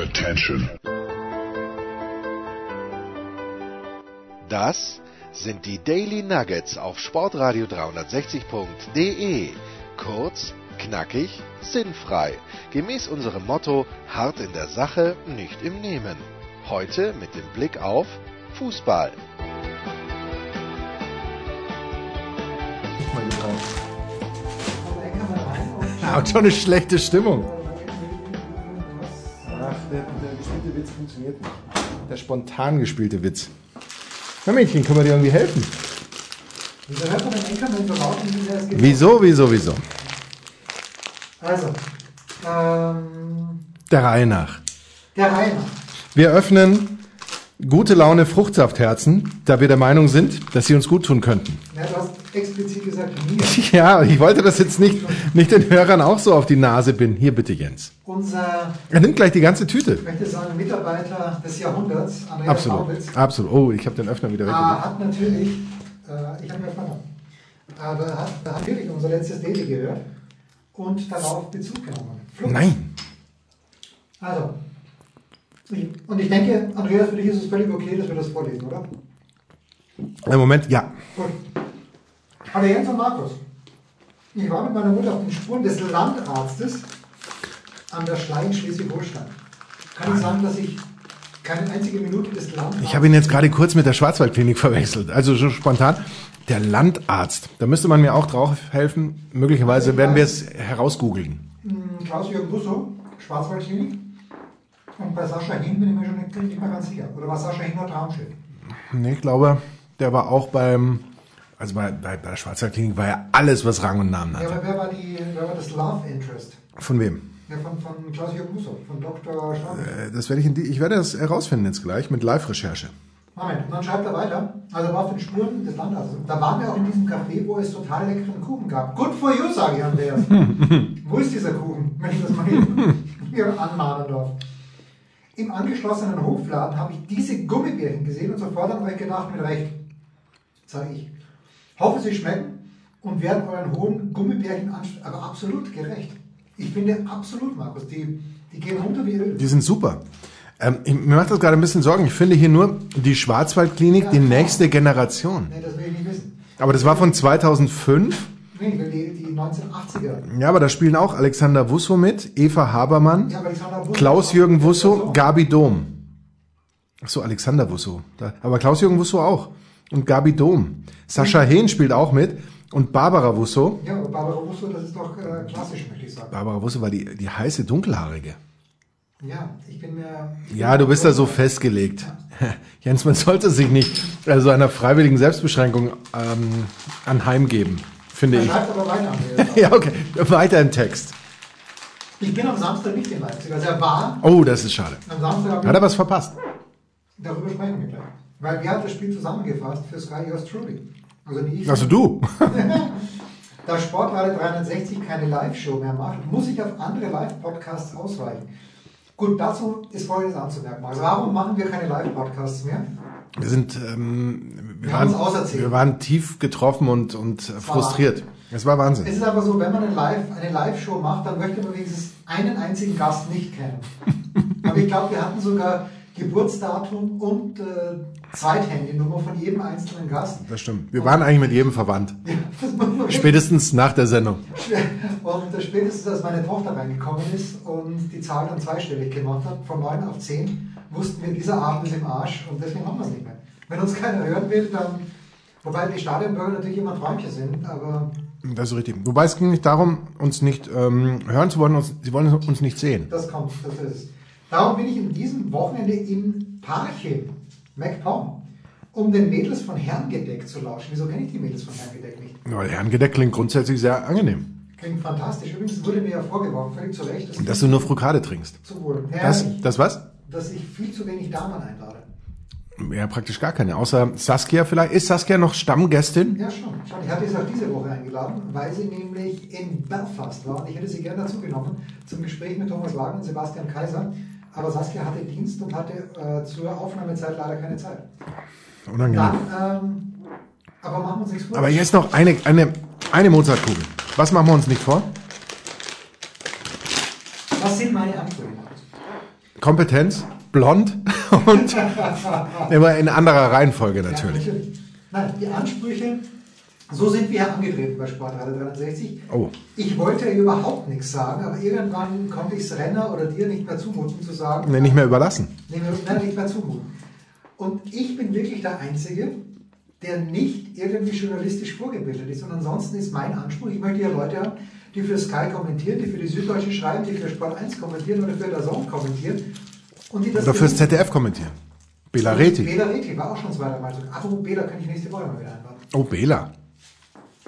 Attention. Das sind die Daily Nuggets auf Sportradio 360.de. Kurz, knackig, sinnfrei. Gemäß unserem Motto: hart in der Sache, nicht im Nehmen. Heute mit dem Blick auf Fußball. Hat schon eine schlechte Stimmung. Funktioniert nicht. Der spontan gespielte Witz. Na Mädchen, können wir dir irgendwie helfen? Wieso hört man den Enkermann so laut, wie es geht? Wieso, wieso, wieso? Also, ähm, Der Reihe nach. der Rainer. Wir öffnen gute Laune Fruchtsaftherzen, da wir der Meinung sind, dass sie uns gut tun könnten. Ja, explizit gesagt, mir. Ja, ich wollte das jetzt nicht, nicht den Hörern auch so auf die Nase binden. Hier bitte, Jens. Unser, Er nimmt gleich die ganze Tüte. ich möchte sagen, Mitarbeiter des Jahrhunderts, Andreas Absolut. Paulitz, Absolut. Oh, ich habe den Öffner wieder äh, weggelegt. hat natürlich, äh, ich habe mir aber hat, hat natürlich unser letztes Daily gehört und darauf Bezug genommen. Flucht. Nein. Also, ich, und ich denke, Andreas, für dich ist es völlig okay, dass wir das vorlesen, oder? Im Moment, ja. Gut. Aber Jens und Markus, ich war mit meiner Mutter auf den Spuren des Landarztes an der Schlei in Schleswig-Holstein. Kann ich sagen, dass ich keine einzige Minute des Landarztes... Ich habe ihn jetzt gerade kurz mit der Schwarzwaldklinik verwechselt. Also so spontan. Der Landarzt. Da müsste man mir auch drauf helfen. Möglicherweise werden wir es herausgoogeln. Klaus-Jürgen Busso, Schwarzwaldklinik. Und bei Sascha Hin bin ich mir schon nicht, nicht mehr ganz sicher. Oder war Sascha Hin nur Traumschiff? Nee, ich glaube, der war auch beim, also bei, bei, bei der Schwarzwaldklinik war ja alles, was Rang und Namen Ja, hatte. aber wer war, die, wer war das Love Interest? Von wem? Ja, von, von Klaus-Jürgen Busso, von Dr. Staubig. Äh, Das werde ich in die, ich werde das herausfinden jetzt gleich mit Live-Recherche. Moment, und dann schreibt er weiter. Also war auf den Spuren des Landarztes. Da waren wir auch in diesem Café, wo es total leckeren Kuchen gab. Good for you, sage ich Andreas. wo ist dieser Kuchen, wenn ich das mal hier, hier anmahnen darf? Im angeschlossenen Hofladen habe ich diese Gummibärchen gesehen und sofort an euch gedacht, mit Recht. Sage ich. Hoffe, sie schmecken und werden euren hohen Gummibärchen aber absolut gerecht. Ich finde absolut, Markus, die, die gehen runter wie Öl. Die sind super. Ähm, ich, mir macht das gerade ein bisschen Sorgen. Ich finde hier nur die Schwarzwaldklinik, die nächste Generation. Nee, das will ich nicht wissen. Aber das war von 2005. Nee, die, die 1980er. Ja, aber da spielen auch Alexander Wusso mit, Eva Habermann, Ja, Klaus-Jürgen Wusso, So. Gabi Dom. Ach so, Alexander Wusso. Da, aber Klaus-Jürgen Wusso auch. Und Gabi Dom. Sascha Hehn spielt auch mit. Und Barbara Wusso. Ja, Barbara Busso, das ist doch äh, klassisch, möchte ich sagen. Barbara Wusso war die, die heiße Dunkelhaarige. Ja, ich bin mir. Ja, du bist da so festgelegt. Jens, man sollte sich nicht also einer freiwilligen Selbstbeschränkung ähm, anheimgeben, finde ich. schreibt aber weiter. Ja, okay. Weiter im Text. Ich bin am Samstag nicht in Leipzig. Also er war Oh, das ist schade. am Samstag. Hat er was verpasst? Darüber sprechen wir gleich. Weil wer hat das Spiel zusammengefasst für Sky Yours Truly? Also nicht ich. Also du. Da Sportradio 360 keine Live-Show mehr macht, muss ich auf andere Live-Podcasts ausweichen. Gut, dazu ist Folgendes anzumerken. Also warum machen wir keine Live-Podcasts mehr? Wir sind, ähm, wir, waren, wir waren tief getroffen und, und äh, frustriert. Es war Es Wahnsinn. ist einfach so, wenn man eine Live- eine Live-Show macht, dann möchte man wenigstens einen einzigen Gast nicht kennen. Aber ich glaube, wir hatten sogar Geburtsdatum und äh, Zweithandynummer von jedem einzelnen Gast. Das stimmt. Wir waren eigentlich mit jedem verwandt. Spätestens nach der Sendung. Und äh, spätestens, als meine Tochter reingekommen ist und die Zahl dann zweistellig gemacht hat, von 9 auf 10, wussten wir, dieser Abend ist im Arsch und deswegen machen wir es nicht mehr. Wenn uns keiner hören will, dann, wobei die Stadionbürger natürlich immer Träumchen sind, aber Das ist richtig. Wobei es ging nicht darum, uns nicht ähm, hören zu wollen, uns, sie wollen uns nicht sehen. das kommt, das ist es. Darum bin ich in diesem Wochenende im Parchim, MacPom, um den Mädels von Herrengedeck zu lauschen. Wieso kenne ich die Mädels von Herrengedeck nicht? Weil Herrengedeck klingt grundsätzlich sehr angenehm. Klingt fantastisch. Übrigens wurde mir ja vorgeworfen, völlig zu Recht, dass, Dass du nur Frukade trinkst. zu wohl. Ja, Das, das was? dass ich viel zu wenig Damen einlade. Ja, praktisch gar keine. Außer Saskia vielleicht. Ist Saskia noch Stammgästin? Ja, schon. schon. Ich hatte sie auch diese Woche eingeladen, weil sie nämlich in Belfast war. Und ich hätte sie gerne dazu genommen zum Gespräch mit Thomas Wagner und Sebastian Kaiser. Aber Saskia hatte Dienst und hatte äh, zur Aufnahmezeit leider keine Zeit. Unangenehm. Dann, ähm, aber machen wir uns nichts vor. Aber jetzt noch eine, eine, eine Mozartkugel. Was machen wir uns nicht vor? Was sind meine Antworten? Kompetenz, blond und immer in anderer Reihenfolge natürlich. Ja, natürlich. Nein, die Ansprüche, so sind wir angetreten bei Sportradio 360. Oh. Ich wollte ja überhaupt nichts sagen, aber irgendwann konnte ich es Renner oder dir nicht mehr zumuten zu sagen. Nee, nicht mehr überlassen. Nee, nein, nicht mehr zumuten. Und ich bin wirklich der Einzige, der nicht irgendwie journalistisch vorgebildet ist. Und ansonsten ist mein Anspruch, ich möchte ja Leute haben, die für Sky kommentieren, die für die Süddeutsche schreiben, die für Sport 1 kommentieren oder für der Zone kommentieren. Und die das Oder fürs ZDF kommentieren. Bela Reti. Bela Reti war auch schon zweiter Mal. Apropos Bela kann ich nächste Woche mal wieder einladen. Oh, Bela.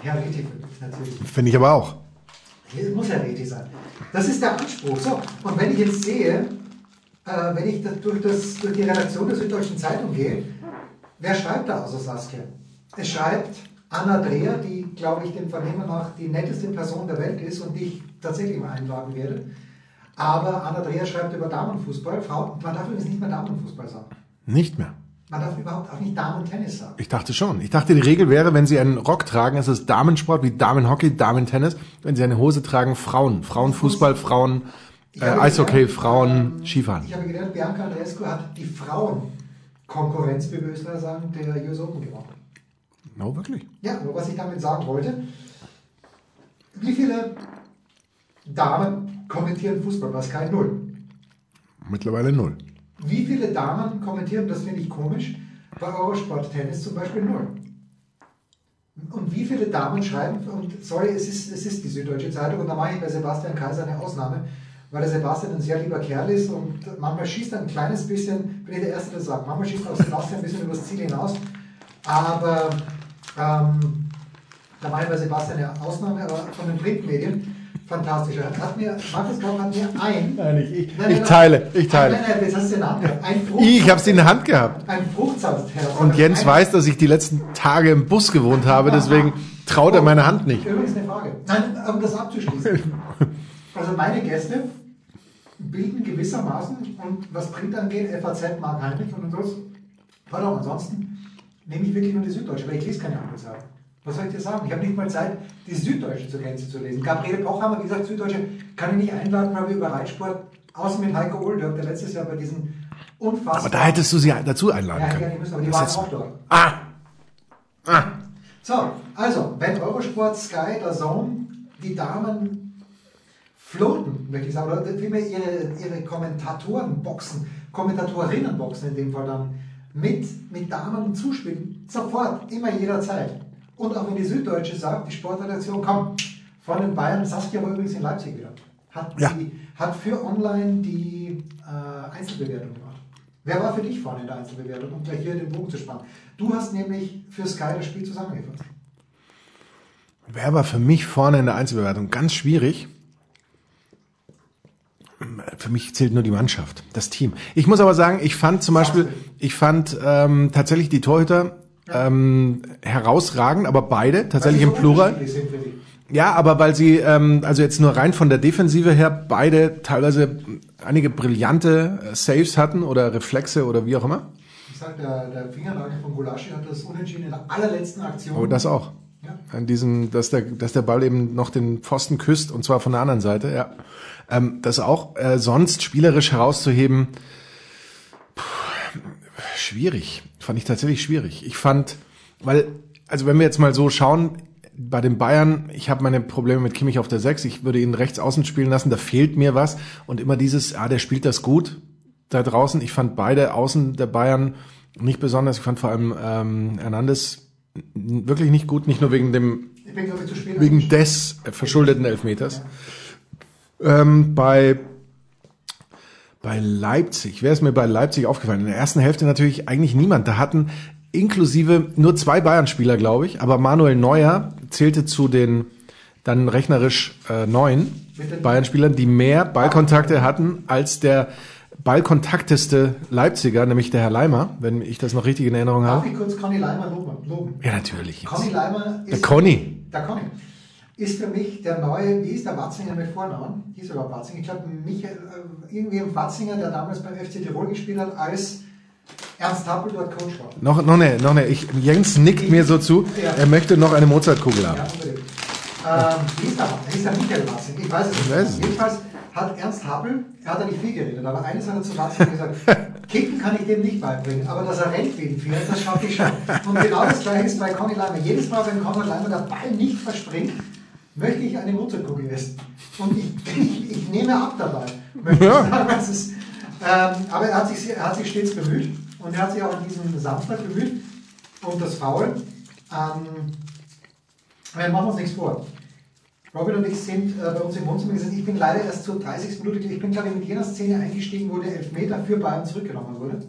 Herr Reti natürlich. Finde ich aber auch. Hier muss Herr Reti sein. Das ist der Anspruch. So, und wenn ich jetzt sehe, äh, wenn ich da durch, das, durch die Redaktion der Süddeutschen Zeitung gehe, wer schreibt da außer Saskia? Es schreibt Anna Dreher, die, glaube ich, dem Vernehmen nach die netteste Person der Welt ist und die ich tatsächlich mal einladen werde. Aber Anna Dreher schreibt über Damenfußball. Frau, man darf übrigens nicht mehr Damenfußball sagen. Nicht mehr. Man darf überhaupt auch nicht Damen-Tennis sagen. Ich dachte schon. Ich dachte, die Regel wäre, wenn Sie einen Rock tragen, ist es Damensport wie Damenhockey, Damentennis. Wenn Sie eine Hose tragen, Frauen. Frauenfußball, Frauen, äh, Eishockey, gelernt, Frauen, ähm, Skifahren. Ich habe gelernt, Bianca Andreescu hat die Frauenkonkurrenz, wie wir Österreicher sagen, der US Open gewonnen. No, wirklich. Ja, aber was ich damit sagen wollte, wie viele Damen kommentieren Fußball bei Sky? Null. Mittlerweile null. Wie viele Damen kommentieren, das finde ich komisch, bei Eurosport Tennis zum Beispiel null. Und wie viele Damen schreiben, und sorry, es ist, es ist die Süddeutsche Zeitung, und da mache ich bei Sebastian Kaiser eine Ausnahme, weil der Sebastian ein sehr lieber Kerl ist und manchmal schießt er ein kleines bisschen, bin ich der Erste, der sagt, manchmal schießt auch Sebastian ein bisschen übers Ziel hinaus, aber ähm, da mache ich bei Sebastian eine Ausnahme, aber von den Printmedien fantastisch. Er Hat mir, Markus Kauf hat mir ein Nein, ich, ich, Nein, ich nein, teile, ich Nein, teile. nein, das hast du in der Hand gehabt. Ich habe es in der Hand gehabt. ein Fruchtsaftherz. Und Jens ein, weiß, dass ich die letzten Tage im Bus gewohnt habe, deswegen traut er meine Hand nicht. Übrigens eine Frage. Nein, um das abzuschließen. Also meine Gäste bilden gewissermaßen, und was Print angeht, FAZ, Mark Heinrich und so, pardon, ansonsten nehme ich wirklich nur die Süddeutsche, weil ich lese keine andere Zeitung. Was soll ich dir sagen? Ich habe nicht mal Zeit, die Süddeutsche zur Gänze zu lesen. Gabriele Pochhammer, wie gesagt, Süddeutsche kann ich nicht einladen, weil wir über Reitsport, außer mit Heiko Ohldirk, der letztes Jahr bei diesen unfassbar... Aber da hättest du sie dazu einladen Ja, können. ich müssen, aber die Das waren auch dort. Ah! Ah! So, also, wenn Eurosport, Sky, der Zone die Damen floaten, möchte ich sagen, oder vielmehr ihre, ihre Kommentatorenboxen, Kommentatorinnenboxen in dem Fall dann mit, mit Damen zuspielen, sofort, immer jederzeit. Und auch wenn die Süddeutsche sagt, die Sportredaktion, komm, von den Bayern, Saskia war übrigens in Leipzig wieder, hat, Ja. sie, hat für online die äh, Einzelbewertung gemacht. Wer war für dich vorne in der Einzelbewertung, um gleich hier den Bogen zu spannen? Du hast nämlich für Sky das Spiel zusammengefasst. Wer war für mich vorne in der Einzelbewertung? Ganz schwierig. Für mich zählt nur die Mannschaft, das Team. Ich muss aber sagen, ich fand zum Beispiel, ich fand ähm, tatsächlich die Torhüter ähm, herausragend, aber beide tatsächlich im sie so Plural. Ja, aber weil sie, ähm, also jetzt nur rein von der Defensive her, beide teilweise einige brillante äh, Saves hatten oder Reflexe oder wie auch immer. Ich sag, der, der Fingernagel von Gulaschi hat das unentschieden in der allerletzten Aktion. Oh, das auch. Ja. An diesem, dass der, dass der Ball eben noch den Pfosten küsst und zwar von der anderen Seite, ja. Ähm, das auch äh, sonst spielerisch herauszuheben, schwierig. Fand ich tatsächlich schwierig. Ich fand, weil, also wenn wir jetzt mal so schauen, bei den Bayern, ich habe meine Probleme mit Kimmich auf der 6, ich würde ihn rechts außen spielen lassen, da fehlt mir was. Und immer dieses, ah, der spielt das gut da draußen. Ich fand beide Außen der Bayern nicht besonders. Ich fand vor allem ähm, Hernandez wirklich nicht gut, nicht nur wegen dem wegen des verschuldeten Elfmeters. Ähm, bei bei Leipzig, wer ist mir bei Leipzig aufgefallen? In der ersten Hälfte natürlich eigentlich niemand. Da hatten inklusive nur zwei Bayern-Spieler, glaube ich, aber Manuel Neuer zählte zu den dann rechnerisch äh, neun Bayern-Spielern, die mehr Ballkontakte hatten als der ballkontakteste Leipziger, nämlich der Herr Leimer, wenn ich das noch richtig in Erinnerung Darf habe. ich kurz Conny Leimer loben? loben? Ja, natürlich. Conny Leimer ist, Der Conny. der Conny ist für mich der neue, wie ist der Watzinger mit Vornamen? Hieß er überhaupt Watzinger? Ich glaube, Michael, äh, irgendwie ein Watzinger, der damals beim FC Tirol gespielt hat, als Ernst Happel dort Coach war. Noch, noch ne, noch ne. Ich, Jens nickt mir so zu, Ja. er möchte noch eine Mozartkugel haben. Ja. Ähm, wie ist der? Wie ist der Michael Watzinger? Ich weiß es Ich nicht. weiß nicht. Jedenfalls hat Ernst Happel, er hat ja nicht viel geredet, aber eines hat er zu Wahnsinn gesagt, Kicken kann ich dem nicht beibringen, aber dass er rennt wie ein Pferd, das schaffe ich schon. Und genau das gleiche ist bei Conny Leimer. Jedes Mal, wenn Conny Leimer der Ball nicht verspringt, möchte ich eine Mutterkugel essen. Und ich, ich, ich nehme ab dabei. Möchte Ja. sagen. Das ist, ähm, aber er hat, sich, er hat sich stets bemüht und er hat sich auch an diesem Samstag bemüht. Und das Foul, ähm, wir machen uns nichts vor. Robin und ich sind äh, bei uns im Wohnzimmer gesessen. Ich bin leider erst zur 30. Minute, ich bin glaube ich mit jener Szene eingestiegen, wo der Elfmeter für Bayern zurückgenommen wurde.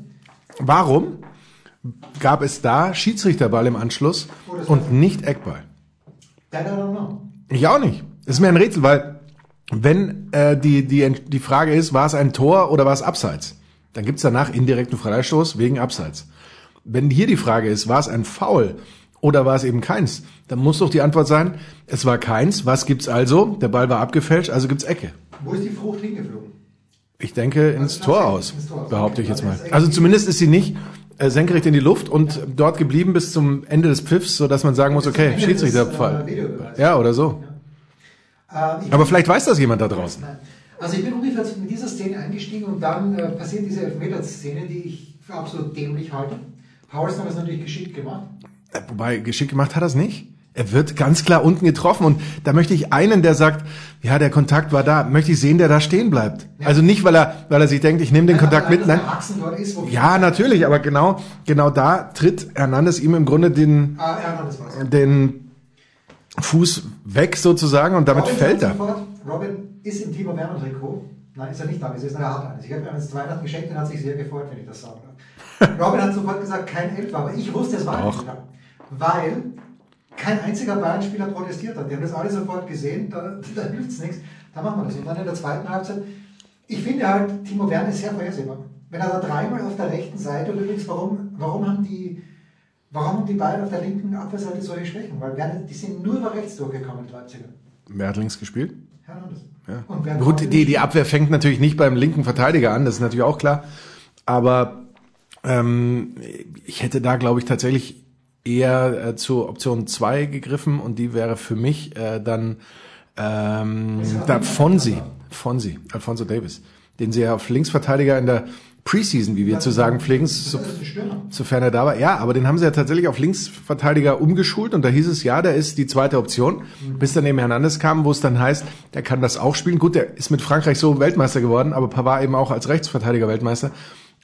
Warum gab es da Schiedsrichterball im Anschluss Oh, und nicht Eckball? That I don't know. Ich auch nicht. Das ist mir ein Rätsel, weil wenn äh, die, die, die Frage ist, war es ein Tor oder war es Abseits, dann gibt's danach indirekten Freistoß wegen Abseits. Wenn hier die Frage ist, war es ein Foul oder war es eben keins, dann muss doch die Antwort sein, es war keins. Was gibt's also? Der Ball war abgefälscht, also gibt's Ecke. Wo ist die Frucht hingeflogen? Ich denke ins Also Tor aus, ins Tor aus. behaupte ich Okay, jetzt mal. also ist Also zumindest ist sie nicht äh, senkrecht in die Luft und dort geblieben bis zum Ende des Pfiffs, so dass man sagen muss, okay, äh, Schiedsrichterfall. Videobeweis. Ja, oder so. Ähm, ich Aber vielleicht weiß das jemand da draußen. Also ich bin ungefähr mit dieser Szene eingestiegen und dann äh, passiert diese Elfmeter-Szene, die ich für absolut dämlich halte. Paulsen hat das natürlich geschickt gemacht. Äh, Wobei, geschickt gemacht hat er es nicht. Er wird ganz klar unten getroffen und da möchte ich einen, der sagt, ja, der Kontakt war da, möchte ich sehen, der da stehen bleibt. Ja. Also nicht, weil er, weil er sich denkt, ich nehme den Kontakt Allein, mit, nein. der ist, Ja, natürlich, aber genau, genau da tritt Hernandez ihm im Grunde den, Ah, den Fuß weg sozusagen und damit Robin fällt er. Sofort, Robin ist im Timo Werner Trikot. Nein, ist er nicht da, es ist er hat eines. Ich habe ihm eines zu Weihnachten geschenkt und hat sich sehr gefreut, wenn ich das darf. Robin hat sofort gesagt, kein Elfer, aber ich wusste, es war Doch. Elfer. Weil kein einziger Bayern-Spieler protestiert hat. Die haben das alle sofort gesehen, da, da hilft es nichts. Da machen wir das. Und dann in der zweiten Halbzeit, ich finde halt, Timo Werner ist sehr vorhersehbar. Wenn er da dreimal auf der rechten Seite, und übrigens, warum, warum haben die Warum haben die Bayern auf der linken Abwehrseite solche Schwächen? Weil Werner, die sind nur über rechts durchgekommen, die Leipziger. Wer hat links gespielt? Hernandez. Ja. Und wer Gut, die, die Abwehr fängt natürlich nicht beim linken Verteidiger an, das ist natürlich auch klar. Aber ähm, ich hätte da, glaube ich, tatsächlich eher äh, zur Option 2 gegriffen und die wäre für mich äh, dann ähm, da Fonsi, Fonsi, Alfonso Davis, den sie ja auf Linksverteidiger in der Preseason, wie wir zu sagen pflegen, so, sofern er da war. Ja, aber den haben sie ja tatsächlich auf Linksverteidiger umgeschult und da hieß es, ja, der ist die zweite Option, bis dann eben Hernandez kam, wo es dann heißt, der kann das auch spielen. Gut, der ist mit Frankreich so Weltmeister geworden, aber Pavard eben auch als Rechtsverteidiger Weltmeister.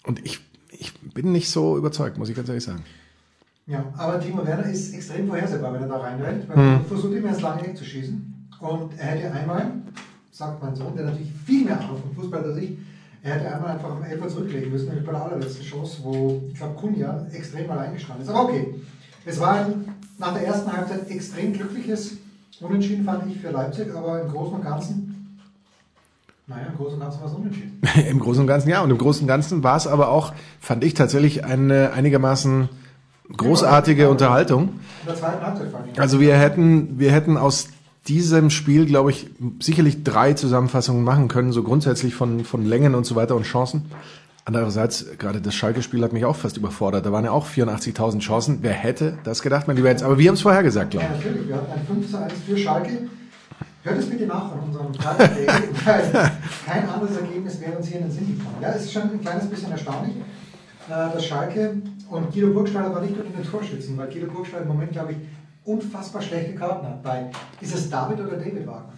Und ich, ich bin nicht so überzeugt, muss ich ganz ehrlich sagen. Ja, aber Timo Werner ist extrem vorhersehbar, wenn er da reinrennt, weil Hm. er versucht immer ins lange Eck zu schießen. Und er hätte einmal, sagt mein Sohn, der natürlich viel mehr Ahnung vom Fußball als ich, er hätte einmal einfach am Elfer zurücklegen müssen, nämlich bei der allerletzten Chance, wo, ich glaube, Kunja extrem allein gestanden ist. Aber okay, es war ein, nach der ersten Halbzeit extrem glückliches Unentschieden, fand ich, für Leipzig, aber im Großen und Ganzen, naja, im Großen und Ganzen war es Unentschieden. Im Großen und Ganzen ja. Und im Großen und Ganzen war es aber auch, fand ich tatsächlich eine einigermaßen großartige Unterhaltung. Also wir hätten, wir hätten aus diesem Spiel, glaube ich, sicherlich drei Zusammenfassungen machen können, so grundsätzlich von, von Längen und so weiter und Chancen. Andererseits, gerade das Schalke-Spiel hat mich auch fast überfordert. Da waren ja auch 84.000 Chancen. Wer hätte das gedacht, mein lieber? Aber wir haben es vorher gesagt, glaube Ja, ich. natürlich. Wir hatten ein 5 zu 1 für Schalke. Hört es bitte nach von unserem weil kein anderes Ergebnis wäre uns hier in den Sinn gekommen. Ja, es ist schon ein kleines bisschen erstaunlich, äh, dass Schalke und Guido Burgstaller war nicht nur in den Torschützen, weil Guido Burgstaller im Moment, glaube ich, unfassbar schlechte Karten hat. Bei, ist es David oder David Wagner?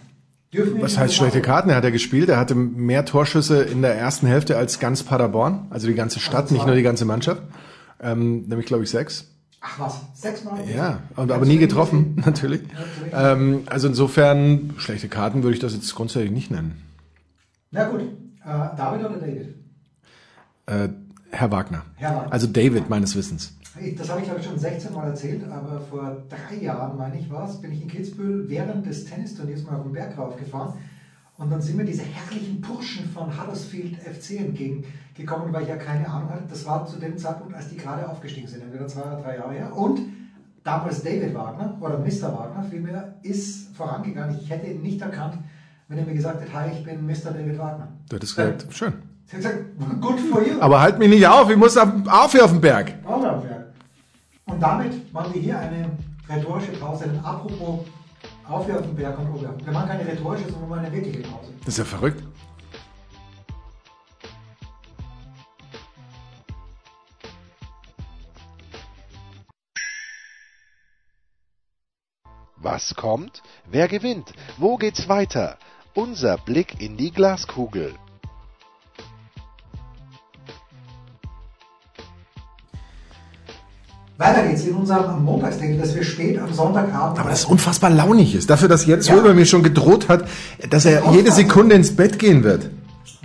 Dürfen Was heißt schlechte? Karten? Er hat ja gespielt. Er hatte mehr Torschüsse in der ersten Hälfte als ganz Paderborn. Also die ganze Stadt, Also nicht nur die ganze Mannschaft. Ähm, nämlich, glaube ich, sechs. Ach was, sechsmal? Ja, und aber nie getroffen, natürlich. Ähm, also insofern, schlechte Karten würde ich das jetzt grundsätzlich nicht nennen. Na gut, äh, David oder David? Äh, Herr Wagner. Herr Wagner. Also David meines Wissens. Das habe ich glaube ich schon 16 Mal erzählt, aber vor drei Jahren, meine ich war es, bin ich in Kitzbühel während des Tennisturniers mal auf den Berg raufgefahren und dann sind mir diese herrlichen Burschen von Huddersfield FC entgegengekommen, weil ich ja keine Ahnung hatte. Das war zu dem Zeitpunkt, als die gerade aufgestiegen sind, entweder zwei oder drei Jahre her. Und damals David Wagner oder Mr. Wagner vielmehr ist vorangegangen. Ich hätte ihn nicht erkannt, wenn er mir gesagt hätte, hi, ich bin Mr. David Wagner. Du hättest gesagt, schön. Sie hat gesagt, good for you. Aber halt mich nicht auf, ich muss auf, auf hier auf den Berg. Auf den Berg. Und damit machen wir hier eine rhetorische Pause. Denn apropos auf hier auf den Berg und oben. Wir machen keine rhetorische, sondern eine wirkliche Pause. Das ist ja verrückt. Was kommt? Wer gewinnt? Wo geht's weiter? Unser Blick in die Glaskugel. Weiter geht's in unserem Montagsdenken, das wir spät am Sonntagabend. Aber das unfassbar launig ist. Dafür, dass jetzt Ja. Röber mir schon gedroht hat, dass er jede Sekunde ins Bett gehen wird.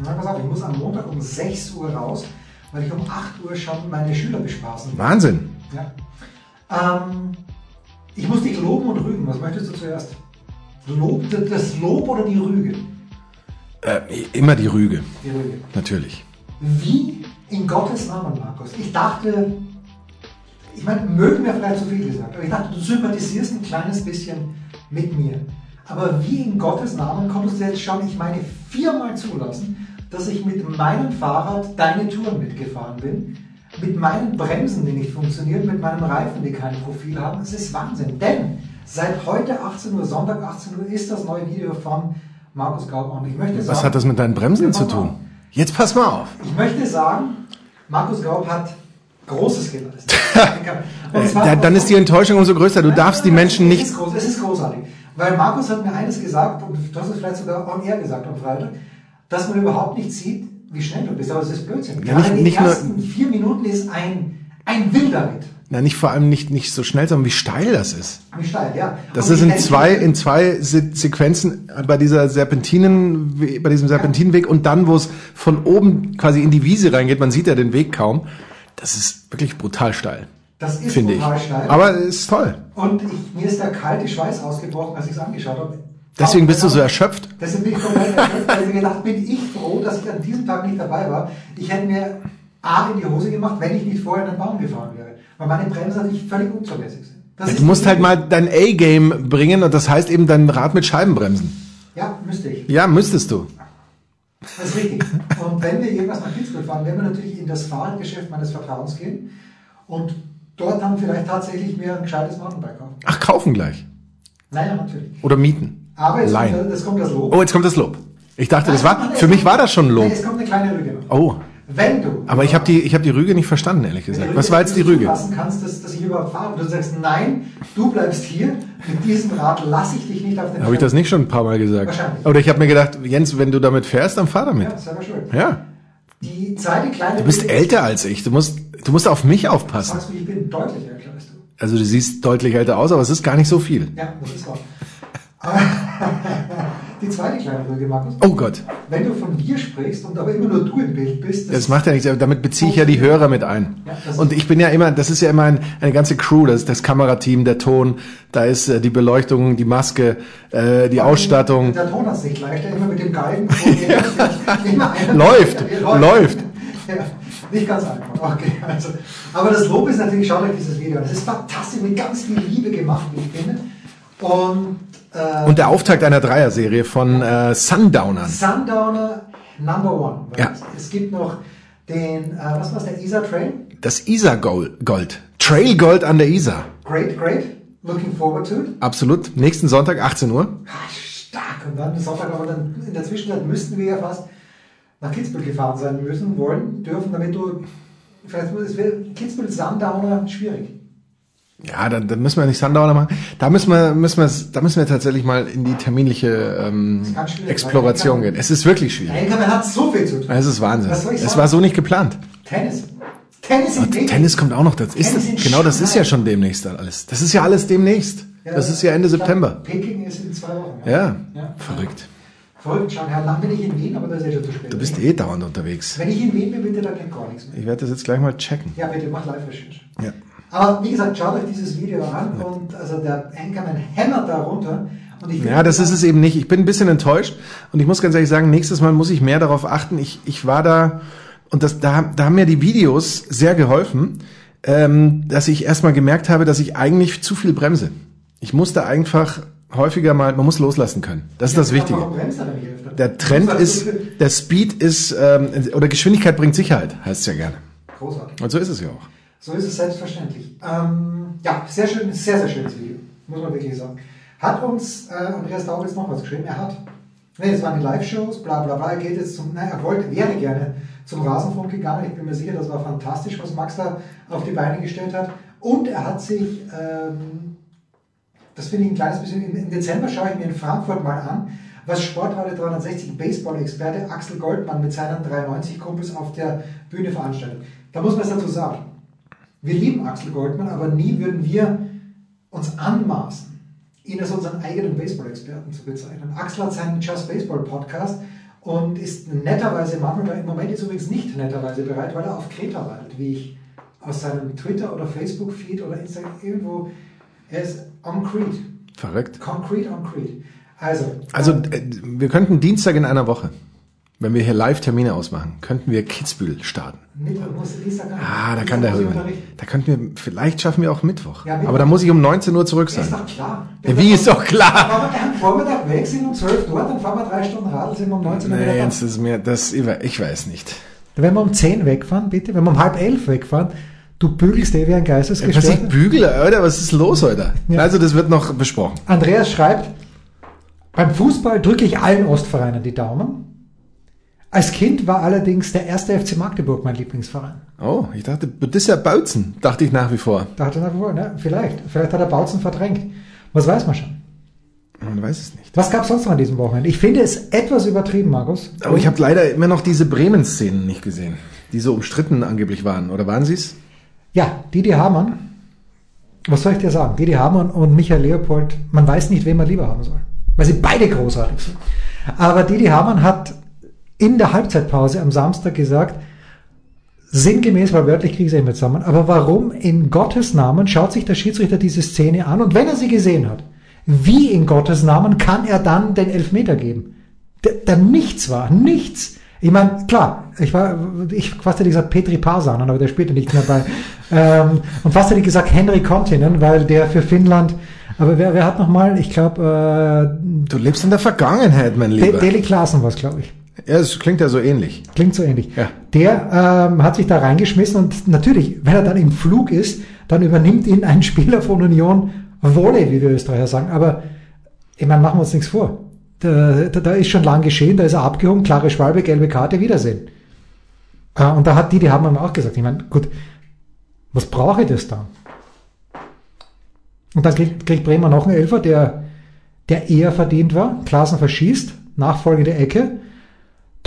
Na, pass auf, ich muss am Montag um 6 Uhr raus, weil ich um 8 Uhr schon meine Schüler bespaßen will. Wahnsinn. Ja. Ähm, ich muss dich loben und rügen. Was möchtest du zuerst? Lob, das Lob oder die Rüge? Äh, immer die Rüge, Die Rüge. natürlich. Wie in Gottes Namen, Markus? Ich dachte, ich meine, mögen wir vielleicht zu viel gesagt, aber ich dachte, du sympathisierst ein kleines bisschen mit mir. Aber wie in Gottes Namen konntest du jetzt schon, ich meine, viermal zulassen, dass ich mit meinem Fahrrad deine Touren mitgefahren bin, mit meinen Bremsen, die nicht funktionieren, mit meinen Reifen, die kein Profil haben. Es ist Wahnsinn, denn seit heute 18 Uhr, Sonntag 18 Uhr, ist das neue Video von Markus Gaub und ich möchte sagen... Was hat das mit deinen Bremsen zu tun? Jetzt pass mal auf. Ich möchte sagen, Markus Gaub hat Großes geleistet. Und Äh, zwar- da, dann ist die Enttäuschung umso größer. Du darfst die Menschen es nicht. Ist groß, es ist großartig. Weil Markus hat mir eines gesagt, und hast es vielleicht sogar on air gesagt am Freitag, dass man überhaupt nicht sieht, wie schnell du bist. Aber das ist Blödsinn. Ja, Gerade nicht- die nicht nur- ersten vier Minuten ist ein, ein wilder Ritt. Na, nicht vor allem nicht, nicht so schnell, sondern wie steil das ist. Wie steil, ja. Das Und ist in zwei, in zwei Se Sequenzen bei dieser Serpentinen, bei diesem Serpentinenweg und dann, wo es von oben quasi in die Wiese reingeht, man sieht ja den Weg kaum. Das ist wirklich brutal steil, Das ist finde ich. steil. Aber es ist toll. und ich, mir ist der kalte Schweiß ausgebrochen, als ich es angeschaut habe. Deswegen bist du so erschöpft. Deswegen bin ich komplett erschöpft, weil ich mir gedacht bin ich froh, dass ich an diesem Tag nicht dabei war. Ich hätte mir A in die Hose gemacht, wenn ich nicht vorher in den Baum gefahren wäre. Weil meine Bremsen natürlich völlig unzulässig sind. Ist Du musst halt mal dein A-Game bringen und das heißt eben dein Rad mit Scheibenbremsen. Ja, müsste ich. Ja, müsstest du. Das ist richtig. Und wenn wir irgendwas nach Kitzbühel fahren, werden wir natürlich in das Fahrradgeschäft meines Vertrauens gehen und dort dann vielleicht tatsächlich mir ein gescheites Mountainbike kaufen. Ach, kaufen gleich. Naja, natürlich. Oder mieten. Aber jetzt Leihen. kommt, das kommt das Lob. Oh, jetzt kommt das Lob. Ich dachte, das war, für mich war das schon ein Lob. Nein, es kommt eine kleine Rüge. Oh, Wenn du. aber ich habe die, ich habe die Rüge nicht verstanden, ehrlich gesagt. Was war jetzt die Rüge? lassen kannst, dass, dass ich überhaupt fahre. Und du sagst, nein, du bleibst hier. Mit diesem Rad lasse ich dich nicht auf den Habe ich das nicht schon ein paar Mal gesagt? Wahrscheinlich. Oder ich habe mir gedacht, Jens, wenn du damit fährst, dann fahr damit. Ja, selber schuld. Ja. Die zweite kleine Du bist Rüge- älter als ich. Du musst, du musst auf mich aufpassen. Sagst du, ich bin deutlich älter als du. Also du siehst deutlich älter aus, aber es ist gar nicht so viel. Ja, das ist wahr. Die zweite kleine Rüge, Markus. Oh Gott. Wenn du von wir sprichst und aber immer nur du im Bild bist, Das macht ja nichts, aber damit beziehe ich ja die Hörer mit ein. Ja, das- Und ich bin ja immer, das ist ja immer ein, eine ganze Crew, das ist das Kamerateam, der Ton, da ist äh, die Beleuchtung, die Maske, äh, die Ausstattung. Der Ton hat es nicht leicht, der immer mit dem einer- Läuft, läuft. Ja, nicht ganz einfach. Okay, also. Aber das Lob ist natürlich, schaut euch dieses Video an. Das ist fantastisch, mit ganz viel Liebe gemacht, wie ich finde. Und, äh, Und der Auftakt einer Dreierserie von äh, Sundownern. Sundowner Number One. Ja. es, es gibt noch den, äh, was war der Isar Trail? Das Isar Gold. Gold. Trail Gold an der Isar. Great, great. Looking forward to it. Absolut. Nächsten Sonntag, 18 Uhr. Ah, stark. Und dann Sonntag, aber dann in der Zwischenzeit müssten wir ja fast nach Kitzbühel gefahren sein müssen, wollen, dürfen, damit du, vielleicht es wäre Kitzbühel Sundowner schwierig. Ja, dann, dann müssen wir nicht Sundowner machen. Da müssen wir, müssen wir, da müssen wir tatsächlich mal in die terminliche ähm, Exploration gehen. Es ist wirklich schwierig. Nein, man hat so viel zu tun. Es ist Wahnsinn. Es war so nicht geplant. Tennis. Tennis in. Tennis kommt auch noch. Das ist, genau, das ist ja schon demnächst dann alles. Das ist ja alles demnächst. Das ist ja Ende September. Peking ist in zwei Wochen. Ja, ja. verrückt. Verrückt, Shanghai. Lang bin ich in Wien, aber da ist ja schon zu spät. Du bist eh dauernd unterwegs. Wenn ich in Wien bin, bitte, da geht gar nichts mehr. Ich werde das jetzt gleich mal checken. Ja, bitte, mach Live-Recherche. Ja. Aber wie gesagt, schaut euch dieses Video an und also der Anchorman hämmert da runter. Und ich Ja, das ist es eben nicht. Ich bin ein bisschen enttäuscht und ich muss ganz ehrlich sagen, nächstes Mal muss ich mehr darauf achten. Ich, ich war da und das, da, da haben mir die Videos sehr geholfen, ähm, dass ich erstmal gemerkt habe, dass ich eigentlich zu viel bremse. Ich musste einfach häufiger mal, man muss loslassen können. Das ist das Wichtige. Er? Der Trend ist, der Speed ist, ähm, oder Geschwindigkeit bringt Sicherheit, heißt es ja gerne. Großartig. Und so ist es ja auch. So ist es selbstverständlich. Ähm, ja, sehr schön, sehr, sehr schönes Video. Muss man wirklich sagen. Hat uns äh, Andreas Daub jetzt noch was geschrieben? Er hat. Nee, es waren die Live-Shows, bla bla bla. Er geht jetzt zum, nein, er wollte, wäre gerne zum Rasenfunk gegangen. Ich bin mir sicher, das war fantastisch, was Max da auf die Beine gestellt hat. Und er hat sich ähm, das finde ich ein kleines bisschen, im Dezember schaue ich mir in Frankfurt mal an, was Sportradio 360 Baseball-Experte Axel Goldmann mit seinen 93 Kumpels auf der Bühne veranstaltet. Da muss man es dazu sagen. Wir lieben Axel Goldmann, aber nie würden wir uns anmaßen, ihn als unseren eigenen Baseball-Experten zu bezeichnen. Axel hat seinen Just Baseball Podcast und ist netterweise manchmal, im Moment ist übrigens nicht netterweise bereit, weil er auf Kreta weilt, wie ich aus seinem Twitter- oder Facebook-Feed oder Instagram irgendwo, er ist on Crete. Verrückt. Concrete on Crete. Also, Also ähm, äh, wir könnten Dienstag in einer Woche, wenn wir hier Live-Termine ausmachen, könnten wir Kitzbühel starten. Mittwoch muss gar nicht. Ah, da kann der unterrichten. Da könnten wir, vielleicht schaffen wir auch Mittwoch. Ja, Mittwoch. Aber da muss ich um 19 Uhr zurück sein. ist doch klar. Ja, wie ist doch klar? Wenn wir am Vormittag weg sind um 12 Uhr, dann fahren wir drei Stunden Radl, sind wir um 19 Uhr wieder Nee, das ist mir, das, ich weiß nicht. Wenn wir um 10 wegfahren, bitte, wenn wir um halb elf wegfahren, du bügelst eh wie ein Was ich Geistesgestörter. bügele, Alter, was ist los heute? Ja. Also das wird noch besprochen. Andreas schreibt, beim Fußball drücke ich allen Ostvereinen die Daumen. Als Kind war allerdings der erste FC Magdeburg mein Lieblingsverein. Oh, ich dachte, das ist ja Bautzen, dachte ich nach wie vor. Da hat er nach wie vor, ne? Vielleicht. Vielleicht hat er Bautzen verdrängt. Was weiß man schon. Man weiß es nicht. Was gab es sonst noch an diesem Wochenende? Ich finde es etwas übertrieben, Markus. Aber ich habe leider immer noch diese Bremen-Szenen nicht gesehen, die so umstritten angeblich waren. Oder waren sie es? Ja, Didi Hamann. Was soll ich dir sagen? Didi Hamann und Michael Leopold, man weiß nicht, wen man lieber haben soll. Weil sie beide großartig sind. Aber Didi Hamann hat in der Halbzeitpause am Samstag gesagt, sinngemäß, weil wörtlich kriege ich es nicht mehr zusammen, aber warum in Gottes Namen schaut sich der Schiedsrichter diese Szene an und wenn er sie gesehen hat, wie in Gottes Namen kann er dann den Elfmeter geben? Der, der nichts war, nichts. Ich meine, klar, ich war, ich fast hätte gesagt Petri Parsanen, aber der spielte nicht mehr bei. Ähm, und fast hätte ich gesagt Henry Kontinen, weil der für Finnland, aber wer, wer hat nochmal, ich glaube, Du lebst in der Vergangenheit, mein äh, De Lieber. Deli Klaassen war es, glaube ich. Ja, es klingt ja so ähnlich. Klingt so ähnlich. Ja. Der ähm, hat sich da reingeschmissen und natürlich, wenn er dann im Flug ist, dann übernimmt ihn ein Spieler von Union Wolle, wie wir Österreicher sagen. Aber ich meine, machen wir uns nichts vor. Da, da, da ist schon lang geschehen, da ist er abgehoben, klare Schwalbe, gelbe Karte, Wiedersehen. Äh, und da hat die, die haben mir auch gesagt, ich meine, gut, was brauche ich das dann? Und dann kriegt, kriegt Bremer noch einen Elfer, der, der eher verdient war. Klaassen verschießt, nachfolgende Ecke.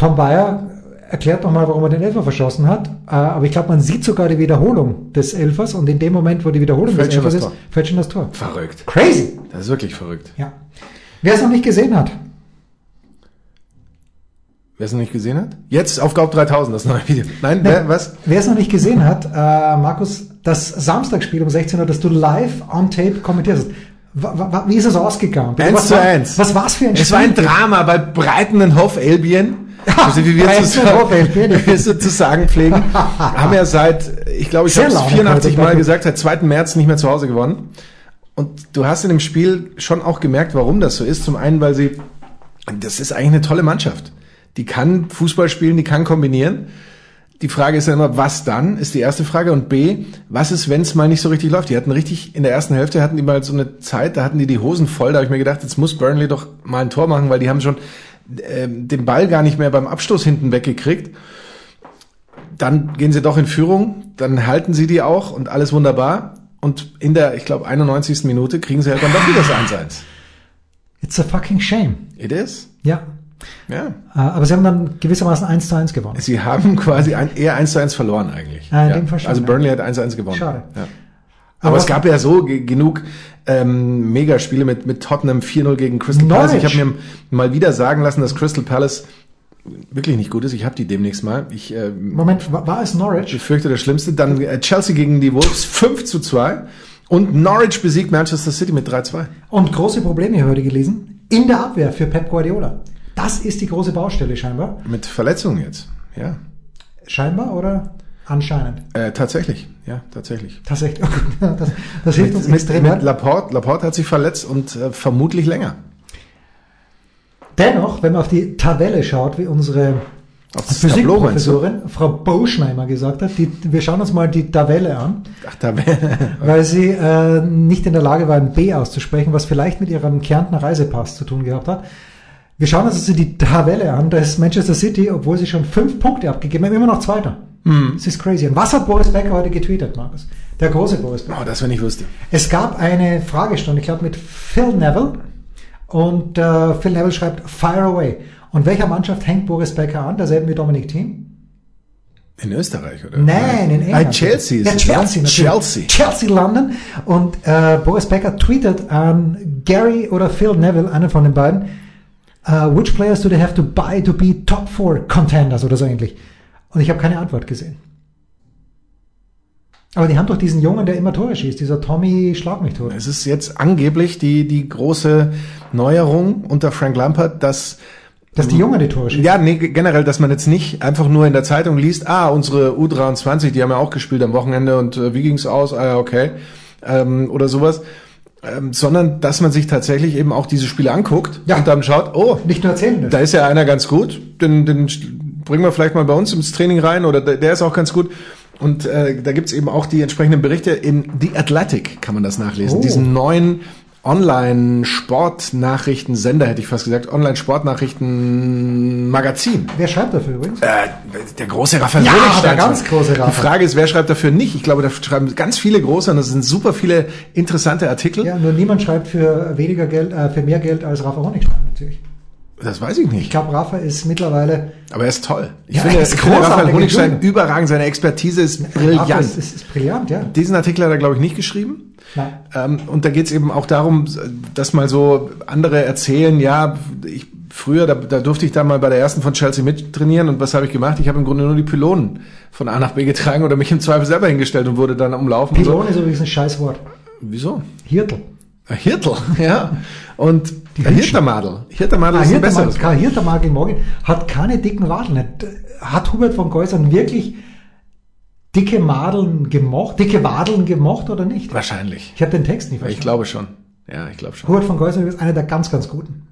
Tom Bayer erklärt nochmal, warum er den Elfer verschossen hat. Äh, Aber ich glaube, man sieht sogar die Wiederholung des Elfers und in dem Moment, wo die Wiederholung Fällt des Elfers ist, Tor. fällt schon das Tor. Verrückt. Crazy! Das ist wirklich verrückt. Ja. Wer es noch nicht gesehen hat, Wer es noch nicht gesehen hat? Jetzt auf Gaub 3000, das neue Video. Nein, wer, was? wer es noch nicht gesehen hat, äh, Markus, das Samstagsspiel um 16 Uhr, das du live on tape wa- Wie ist es ausgegangen? Bitte, Eins was zu war, eins. Was war's für ein Es war ein Drama bei Breitenenhof Albion. Also wie wir, zu, Breitenenhof Albion. wie wir so zu sagen pflegen, haben ja seit, ich glaube, ich habe es laut 84 heute, Mal gesagt, seit 2. März nicht mehr zu Hause gewonnen. Und du hast in dem Spiel schon auch gemerkt, warum das so ist. Zum einen, weil sie, das ist eigentlich eine tolle Mannschaft. Die kann Fußball spielen, die kann kombinieren. Die Frage ist ja immer, was dann, ist die erste Frage. Und B, was ist, wenn es mal nicht so richtig läuft? Die hatten richtig, in der ersten Hälfte hatten die mal so eine Zeit, da hatten die die Hosen voll. Da habe ich mir gedacht, jetzt muss Burnley doch mal ein Tor machen, weil die haben schon ähm, den Ball gar nicht mehr beim Abstoß hinten weggekriegt. Dann gehen sie doch in Führung, dann halten sie die auch und alles wunderbar. Und in der, ich glaube, 91. Minute kriegen sie halt dann doch wieder das 1-1. It's a fucking shame. It is. Ja. Ja. Äh, Aber sie haben dann gewissermaßen 1 zu 1 gewonnen. Sie haben quasi ein, eher 1 zu 1 verloren eigentlich. Ah, in dem Fall schon, also ja. Burnley hat 1 zu 1 gewonnen. Schade. Ja. Aber Aber es gab ja so ge- genug ähm, Megaspiele mit, mit Tottenham 4-0 gegen Crystal Palace. Ich Norwich. habe mir mal wieder sagen lassen, dass Crystal Palace wirklich nicht gut ist. Ich habe die demnächst mal. Ich äh, Moment, war, es Norwich? befürchte das Schlimmste. Dann äh, Chelsea gegen die Wolves 5 zu 2. Und Norwich besiegt Manchester City mit 3-2. Und große Probleme hier heute gelesen. In der Abwehr für Pep Guardiola. Das ist die große Baustelle scheinbar. Mit Verletzungen jetzt. Ja. Scheinbar oder anscheinend? Äh, tatsächlich. Ja, tatsächlich. Tatsächlich. Das, das hilft uns Mit, extrem. mit Laporte, Laporte hat sich verletzt und äh, vermutlich länger. Dennoch, wenn man auf die Tabelle schaut, wie unsere? Physikprofessorin Frau Boschneimer gesagt hat, die, wir schauen uns mal die Tabelle an, Ach, wäre. weil sie äh, nicht in der Lage war, ein B auszusprechen, was vielleicht mit ihrem Kärntner Reisepass zu tun gehabt hat. Wir schauen uns also die Tabelle an. Da ist Manchester City, obwohl sie schon fünf Punkte abgegeben haben, immer noch Zweiter. Mhm. Das ist crazy. Und was hat Boris Becker heute getweetet, Markus? Der große Boris Becker. Oh, das, wenn ich wüsste. Es gab eine Fragestunde, ich glaube mit Phil Neville. Und äh, Phil Neville schreibt Fire Away. Und welcher Mannschaft hängt Boris Becker an? Derselben wie Dominik Thiem? In Österreich, oder? Nein, in England. Ah, Chelsea ist ja, es, Chelsea, natürlich. Chelsea. Chelsea London. Und äh, Boris Becker tweetet an Gary oder Phil Neville, einen von den beiden, uh, which players do they have to buy to be top four contenders oder so ähnlich. Und ich habe keine Antwort gesehen. Aber die haben doch diesen Jungen, der immer Tore schießt, dieser Tommy Schlag mich tot. Es ist jetzt angeblich die, die große Neuerung unter Frank Lampard, dass Dass die Jungen die Tore schießen. Ja, nee, generell, dass man jetzt nicht einfach nur in der Zeitung liest, ah, unsere U23, die haben ja auch gespielt am Wochenende und äh, wie ging's aus? Ah ja, okay. Ähm, oder sowas. Ähm, sondern dass man sich tatsächlich eben auch diese Spiele anguckt Ja. und dann schaut, oh, Nicht nur erzählen. da ist ja einer ganz gut, den, den bringen wir vielleicht mal bei uns ins Training rein oder der, ist auch ganz gut. Und äh, da gibt's eben auch die entsprechenden Berichte. In The Athletic kann man das nachlesen. Oh. Diesen neuen Online-Sportnachrichtensender, hätte ich fast gesagt, Online-Sportnachrichten-Magazin. Wer schreibt dafür übrigens? Äh, der große Raphael Ja, Honigstein. der ganz große Raphael. Die Frage ist, wer schreibt dafür nicht? Ich glaube, da schreiben ganz viele große und das sind super viele interessante Artikel. Ja, nur niemand schreibt für weniger Geld, äh, für mehr Geld als Rafa Honigstein natürlich. Das weiß ich Ich nicht. glaube, Rafa ist mittlerweile Aber er ist toll. Ich Ja, finde, er ist ich finde Raphael Honigstein Entschuldigung. überragend. Seine Expertise ist Rafa brillant. ist, ist, ist brillant, ja. Diesen Artikel hat er, glaube ich, nicht geschrieben. Nein. Ähm, und da geht es eben auch darum, dass mal so andere erzählen, ja, ich, früher, da, da durfte ich da mal bei der ersten von Chelsea mittrainieren und was habe ich gemacht? Ich habe im Grunde nur die Pylonen von A nach B getragen oder mich im Zweifel selber hingestellt und wurde dann umlaufen. und Pylon ist übrigens ein scheiß Wort. So. Wieso? Hirtel. Ein Hirtel, ja. Und Die ein. Hirtermadel. Hirtermadel Ah, ist ein Hirtermagel, besseres. Karl Hirtermagel morgen hat keine dicken Wadeln. Hat Hubert von Geusern wirklich dicke Madeln gemocht, dicke Wadeln gemocht oder nicht? Wahrscheinlich. Ich habe den Text nicht Ich verstanden. glaube schon. Ja, ich glaube schon. Hubert von Geusern ist einer der ganz, ganz guten.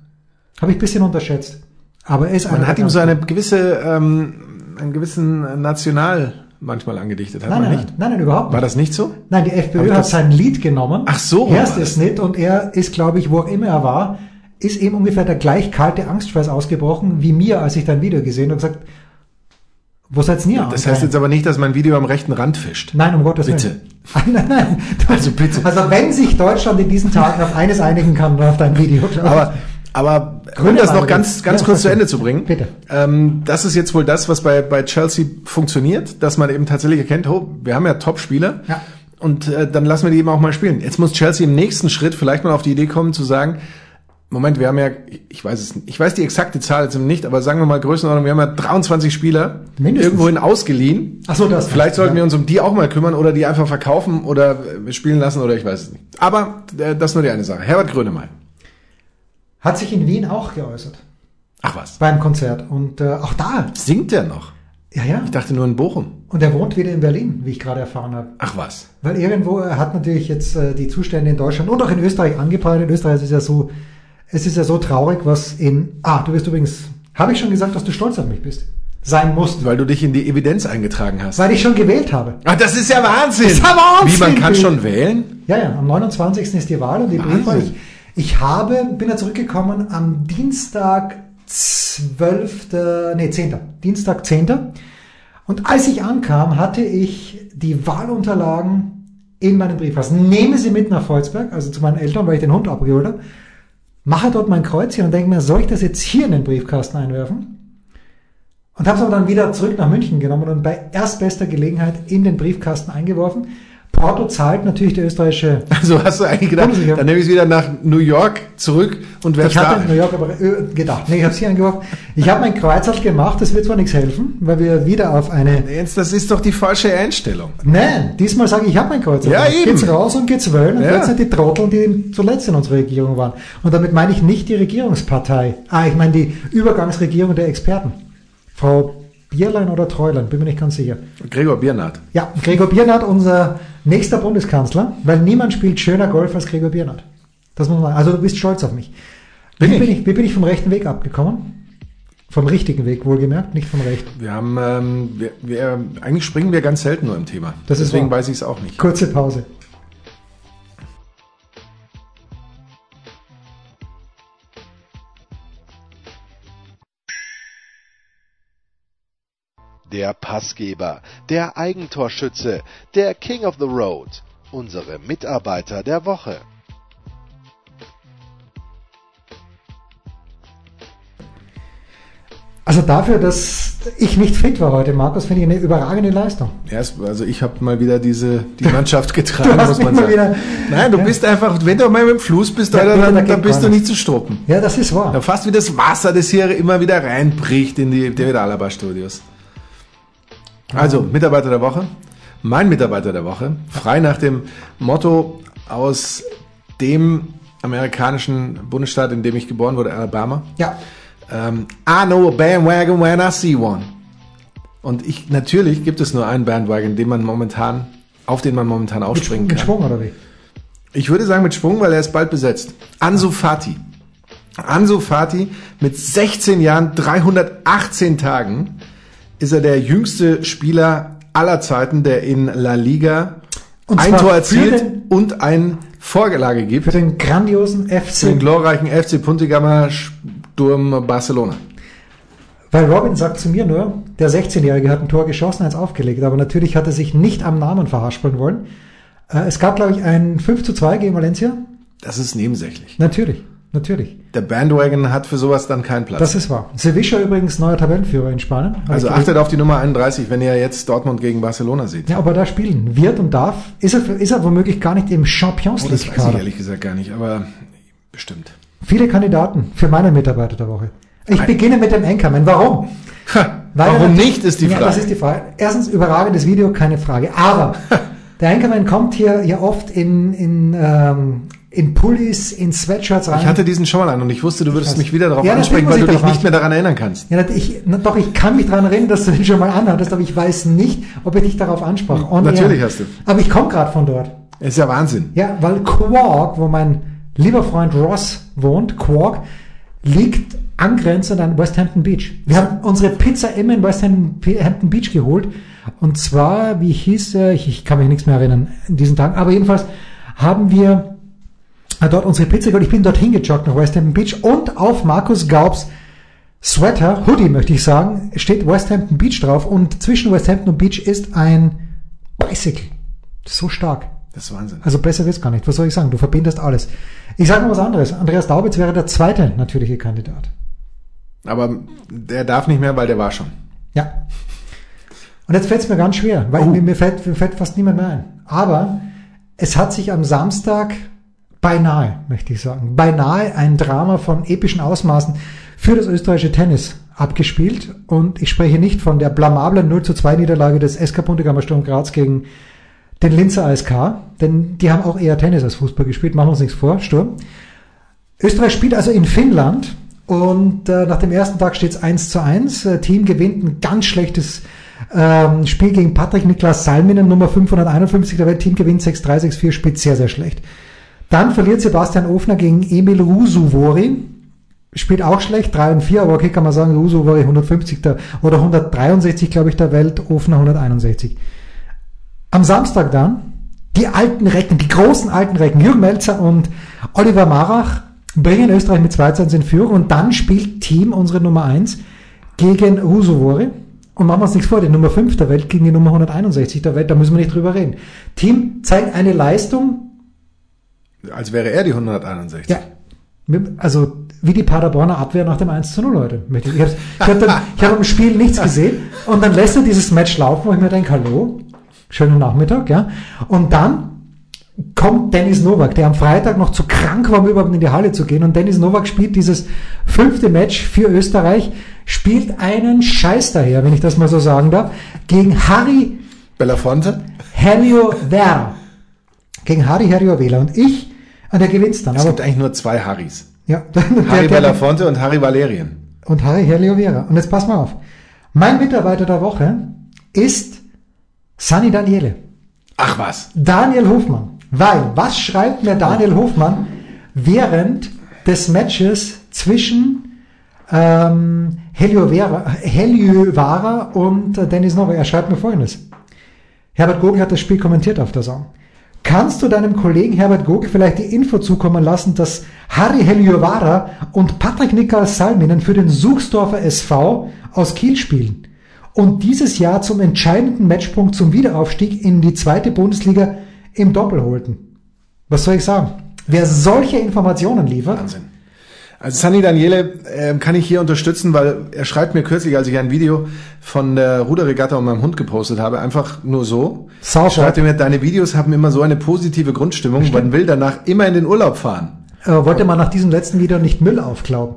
Habe ich ein bisschen unterschätzt. Aber er ist einer Man hat ihm so eine gewisse, ähm, einen gewissen National manchmal angedichtet, hat Nein, man nein, nicht? nein, nein, überhaupt War nicht. das nicht so? Nein, die FPÖ hat sein Lied genommen. Ach so, Erst war es nicht und er ist, glaube ich, wo auch immer er war, ist eben ungefähr der gleich kalte Angstschweiß ausgebrochen wie mir, als ich dein Video gesehen und gesagt, wo seid's nie Das heißt jetzt aber nicht, dass mein Video am rechten Rand fischt. Nein, um Gottes Bitte. Willen. nein, nein. Also bitte. Also wenn sich Deutschland in diesen Tagen auf eines einigen kann, dann auf dein Video. Aber, aber um Grüne das noch ganz, ganz Ja, kurz zu. Ende zu bringen. Bitte. Ähm, das ist jetzt wohl das, was bei, bei Chelsea funktioniert, dass man eben tatsächlich erkennt, oh, wir haben ja Top-Spieler. Ja. Und äh, dann lassen wir die eben auch mal spielen. Jetzt muss Chelsea im nächsten Schritt vielleicht mal auf die Idee kommen zu sagen, Moment, wir haben ja, ich weiß es nicht, ich weiß die exakte Zahl jetzt nicht, aber sagen wir mal Größenordnung, wir haben ja 23 Spieler Mindestens. irgendwohin ausgeliehen. Ach so, das. Vielleicht sollten wir ja. uns um die auch mal kümmern oder die einfach verkaufen oder äh, spielen lassen oder ich weiß es nicht. Aber äh, das ist nur die eine Sache. Herbert Grönemeyer. Hat sich in Wien auch geäußert. Ach was. Beim Konzert. Und äh, auch da. Singt der noch? Ja, ja. Ich dachte nur in Bochum. Und er wohnt wieder in Berlin, wie ich gerade erfahren habe. Ach was. Weil irgendwo, er hat natürlich jetzt äh, die Zustände in Deutschland und auch in Österreich angepeilt. In Österreich ist es ja so, es ist ja so traurig, was in, ah, du bist übrigens, habe ich schon gesagt, dass du stolz auf mich bist? Sein musst. Weil du dich in die Evidenz eingetragen hast. Weil ich schon gewählt habe. Ach, das ist ja Wahnsinn. Das ist ja Wahnsinn. Wie, man kann schon wählen? Ja, ja, am 29. ist die Wahl und die. Briefwahl. Ich, ich habe, bin ja zurückgekommen am Dienstag 12., nee, 10. Dienstag 10. Und als ich ankam, hatte ich die Wahlunterlagen in meinem Briefkasten. Nehme sie mit nach Volzberg, also zu meinen Eltern, weil ich den Hund abgeholt habe. Mache dort mein Kreuzchen und denke mir, soll ich das jetzt hier in den Briefkasten einwerfen? Und habe es aber dann wieder zurück nach München genommen und bei erstbester Gelegenheit in den Briefkasten eingeworfen. Porto zahlt natürlich der österreichische Also hast du eigentlich gedacht, dann nehme ich es wieder nach New York zurück und werf's Ich da hatte in New. York aber äh, gedacht. Nee, ich habe es hier eingeworfen. Ich habe mein Kreuzerl gemacht, das wird zwar nichts helfen, weil wir wieder auf eine... Jetzt, das ist doch die falsche Einstellung. Nein, diesmal sage ich, ich habe mein Kreuzerl Ja, gemacht. eben. Geht's raus und geht's wählen und Ja. jetzt sind die Trotteln, die zuletzt in unserer Regierung waren. Und damit meine ich nicht die Regierungspartei. Ah, ich meine die Übergangsregierung der Experten. Frau Bierlein oder Treulein, bin mir nicht ganz sicher. Gregor Biernat. Ja, Gregor Biernat, unser nächster Bundeskanzler, weil niemand spielt schöner Golf als Gregor Biernat. Das muss man, also du bist stolz auf mich. Bin wie, ich. Bin ich, wie bin ich vom rechten Weg abgekommen? Vom richtigen Weg, wohlgemerkt, nicht vom rechten. Wir haben, ähm, wir, wir, eigentlich springen wir ganz selten nur im Thema. Das Deswegen weiß ich es auch nicht. Kurze Pause. Der Passgeber, der Eigentorschütze, der King of the Road, unsere Mitarbeiter der Woche. Also dafür, dass ich nicht fit war heute, Markus, finde ich eine überragende Leistung. Ja, also ich habe mal wieder diese die Mannschaft getragen, Du hast muss man sagen. wieder- Nein, du Ja. bist einfach, wenn du mal mit dem Fluss bist, Ja, Alter, dann, da dann bist du nicht zu stoppen. Ja, das ist wahr. Ja, fast wie das Wasser, das hier immer wieder reinbricht in die David Alaba Studios. Also, Mitarbeiter der Woche. Mein Mitarbeiter der Woche. Frei nach dem Motto aus dem amerikanischen Bundesstaat, in dem ich geboren wurde, Alabama. Ja. Ähm, I know a bandwagon when I see one. Und ich, natürlich gibt es nur einen Bandwagon, den man momentan, auf den man momentan Mit, aufspringen mit kann. Schwung oder wie? Ich würde sagen mit Schwung, weil er ist bald besetzt. Ansu Fati. Ansu Fati mit 16 Jahren, 318 Tagen ist er der jüngste Spieler aller Zeiten, der in La Liga Und ein Tor erzielt und ein Vorgelage gibt Für den grandiosen für den FC. glorreichen FC Puntigammer Sturm Barcelona. Weil Robin sagt zu mir nur, der 16-Jährige hat ein Tor geschossen, eins aufgelegt, aber natürlich hat er sich nicht am Namen verhaspeln wollen. Äh, Es gab, glaube ich, ein 5 zu 2 gegen Valencia. Das ist nebensächlich. Natürlich, natürlich. Der Bandwagon hat für sowas dann keinen Platz. Das ist wahr. Sevilla übrigens neuer Tabellenführer in Spanien. Also achtet auf die Nummer 31, wenn ihr jetzt Dortmund gegen Barcelona seht. Ja, ob er da spielen wird und darf, ist er, ist er womöglich gar nicht im Champions Oh, das weiß ich ehrlich gesagt gar nicht, aber bestimmt. Viele Kandidaten für meine Mitarbeiter der Woche. Ich Ein- beginne mit dem Anchorman. Warum? Ha, warum nicht, ist die ja, Frage. das ist die Frage. Erstens, überragendes Video, keine Frage. Aber der Anchorman kommt hier ja oft in, in, ähm, in Pullis, in Sweatshirts rein. ich hatte diesen schon mal an und ich wusste, du würdest mich wieder darauf Ja, ansprechen, weil du dich nicht mehr daran erinnern kannst. ja, ich, na, doch, ich kann mich daran erinnern, dass du den schon mal anhattest, aber ich weiß nicht, ob ich dich darauf ansprach. On Natürlich air. hast du. Aber ich komme gerade von dort. Ist ja Wahnsinn. Ja, weil Quark, wo mein lieber Freund Ross wohnt, Quark, liegt angrenzend an West Hampton Beach. Wir haben unsere Pizza immer in West Hampton Beach geholt. Und zwar, wie hieß er, ich, ich kann mich nichts mehr erinnern in diesen Tagen, aber jedenfalls haben wir dort unsere Pizza geholt. Ich bin dorthin gejoggt nach West Hampton Beach und auf Markus Gaubs Sweater, Hoodie möchte ich sagen, steht West Hampton Beach drauf und zwischen West Hampton und Beach ist ein Bicycle. So stark. Das ist Wahnsinn. Also besser wird's gar nicht. Was soll ich sagen? Du verbindest alles. Ich sage noch was anderes. Andreas Daubitz wäre der zweite natürliche Kandidat. Aber der darf nicht mehr, weil der war schon. Ja. Und jetzt fällt's mir ganz schwer, weil Oh. mir, mir, fällt, mir fällt fast niemand mehr ein. Aber es hat sich am Samstag beinahe, möchte ich sagen, beinahe ein Drama von epischen Ausmaßen für das österreichische Tennis abgespielt. Und ich spreche nicht von der blamablen 0 zu 2 Niederlage des SK Puntigammer Sturm Graz gegen den Linzer ASK, denn die haben auch eher Tennis als Fußball gespielt, machen wir uns nichts vor, Sturm. Österreich spielt also in Finnland und äh, nach dem ersten Tag steht es 1 zu 1. Äh, Team gewinnt ein ganz schlechtes ähm, Spiel gegen Patrick Niklas Salminen, Nummer 551 der Welt. Team gewinnt 6-3, 6-4, spielt sehr, sehr schlecht. Dann verliert Sebastian Ofner gegen Emil Rusuvori. Spielt auch schlecht, 3 und 4, aber okay, kann man sagen, Rusuvori 150. Der, oder 163, glaube ich, der Welt, Ofner 161. Am Samstag dann die alten Recken, die großen alten Recken, Jürgen Melzer und Oliver Marach bringen Österreich mit 2 zu 1 in Führung und dann spielt Team unsere Nummer 1 gegen Rusovori. Und machen wir uns nichts vor, die Nummer 5 der Welt gegen die Nummer 161 der Welt, da müssen wir nicht drüber reden. Team zeigt eine Leistung, Als wäre er die 161. ja, also wie die Paderborner Abwehr nach dem 1 zu 0 heute. Ich habe ich hab dann- ich hab im Spiel nichts gesehen und dann lässt er dieses Match laufen, wo ich mir denke, hallo, schönen Nachmittag, ja. Und dann kommt Dennis Novak, der am Freitag noch zu krank war, um überhaupt in die Halle zu gehen. Und Dennis Novak spielt dieses fünfte Match für Österreich, spielt einen Scheiß daher, wenn ich das mal so sagen darf, gegen Harry Belafonte? Helio Vera. Gegen Harry Helio Vela. Und ich, und der gewinnt's dann. Es Aber gibt eigentlich nur zwei Harrys. ja, Harry Belafonte und Harry Valerien. und Harry Helio Vera. Und jetzt pass mal auf. Mein Mitarbeiter der Woche ist Sani Daniele. Ach was. Daniel Hofmann. Weil, was schreibt mir Daniel Hofmann während des Matches zwischen ähm, Helio Vera, Helio Vara und äh, Dennis Novak? Er schreibt mir folgendes. Herbert Gogel hat das Spiel kommentiert auf der Song. Kannst du deinem Kollegen Herbert Gogel vielleicht die Info zukommen lassen, dass Harry Heliovara und Patrick Niklas Salminen für den Suchsdorfer SV aus Kiel spielen? und dieses Jahr zum entscheidenden Matchpunkt zum Wiederaufstieg in die zweite Bundesliga im Doppel holten. Was soll ich sagen? Wer solche Informationen liefert, Wahnsinn. Also Sunny Daniele äh, kann ich hier unterstützen, weil er schreibt mir kürzlich, als ich ein Video von der Ruderregatta und meinem Hund gepostet habe, einfach nur so. Sauber. Schreibt er mir, deine Videos haben immer so eine positive Grundstimmung, man will danach immer in den Urlaub fahren. äh, wollte man nach diesem letzten Video nicht Müll aufklauben.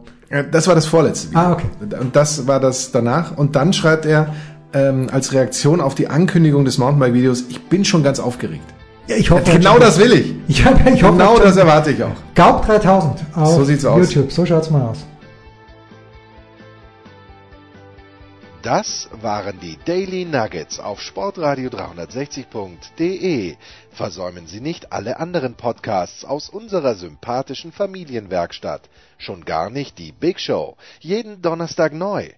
Das war das vorletzte Video. Ah, okay. Und das war das danach. Und dann schreibt er ähm, als Reaktion auf die Ankündigung des Mountainbike-Videos, ich bin schon ganz aufgeregt. Ja, ich hoffe, Genau das will ich. Ich, hoffe, ich hoffe, Genau das erwarte ich auch. Gaub 3000 auf So sieht's aus. YouTube. So schaut's mal aus. Das waren die Daily Nuggets auf Sportradio 360.de. Versäumen Sie nicht alle anderen Podcasts aus unserer sympathischen Familienwerkstatt. Schon gar nicht die Big Show. Jeden Donnerstag neu.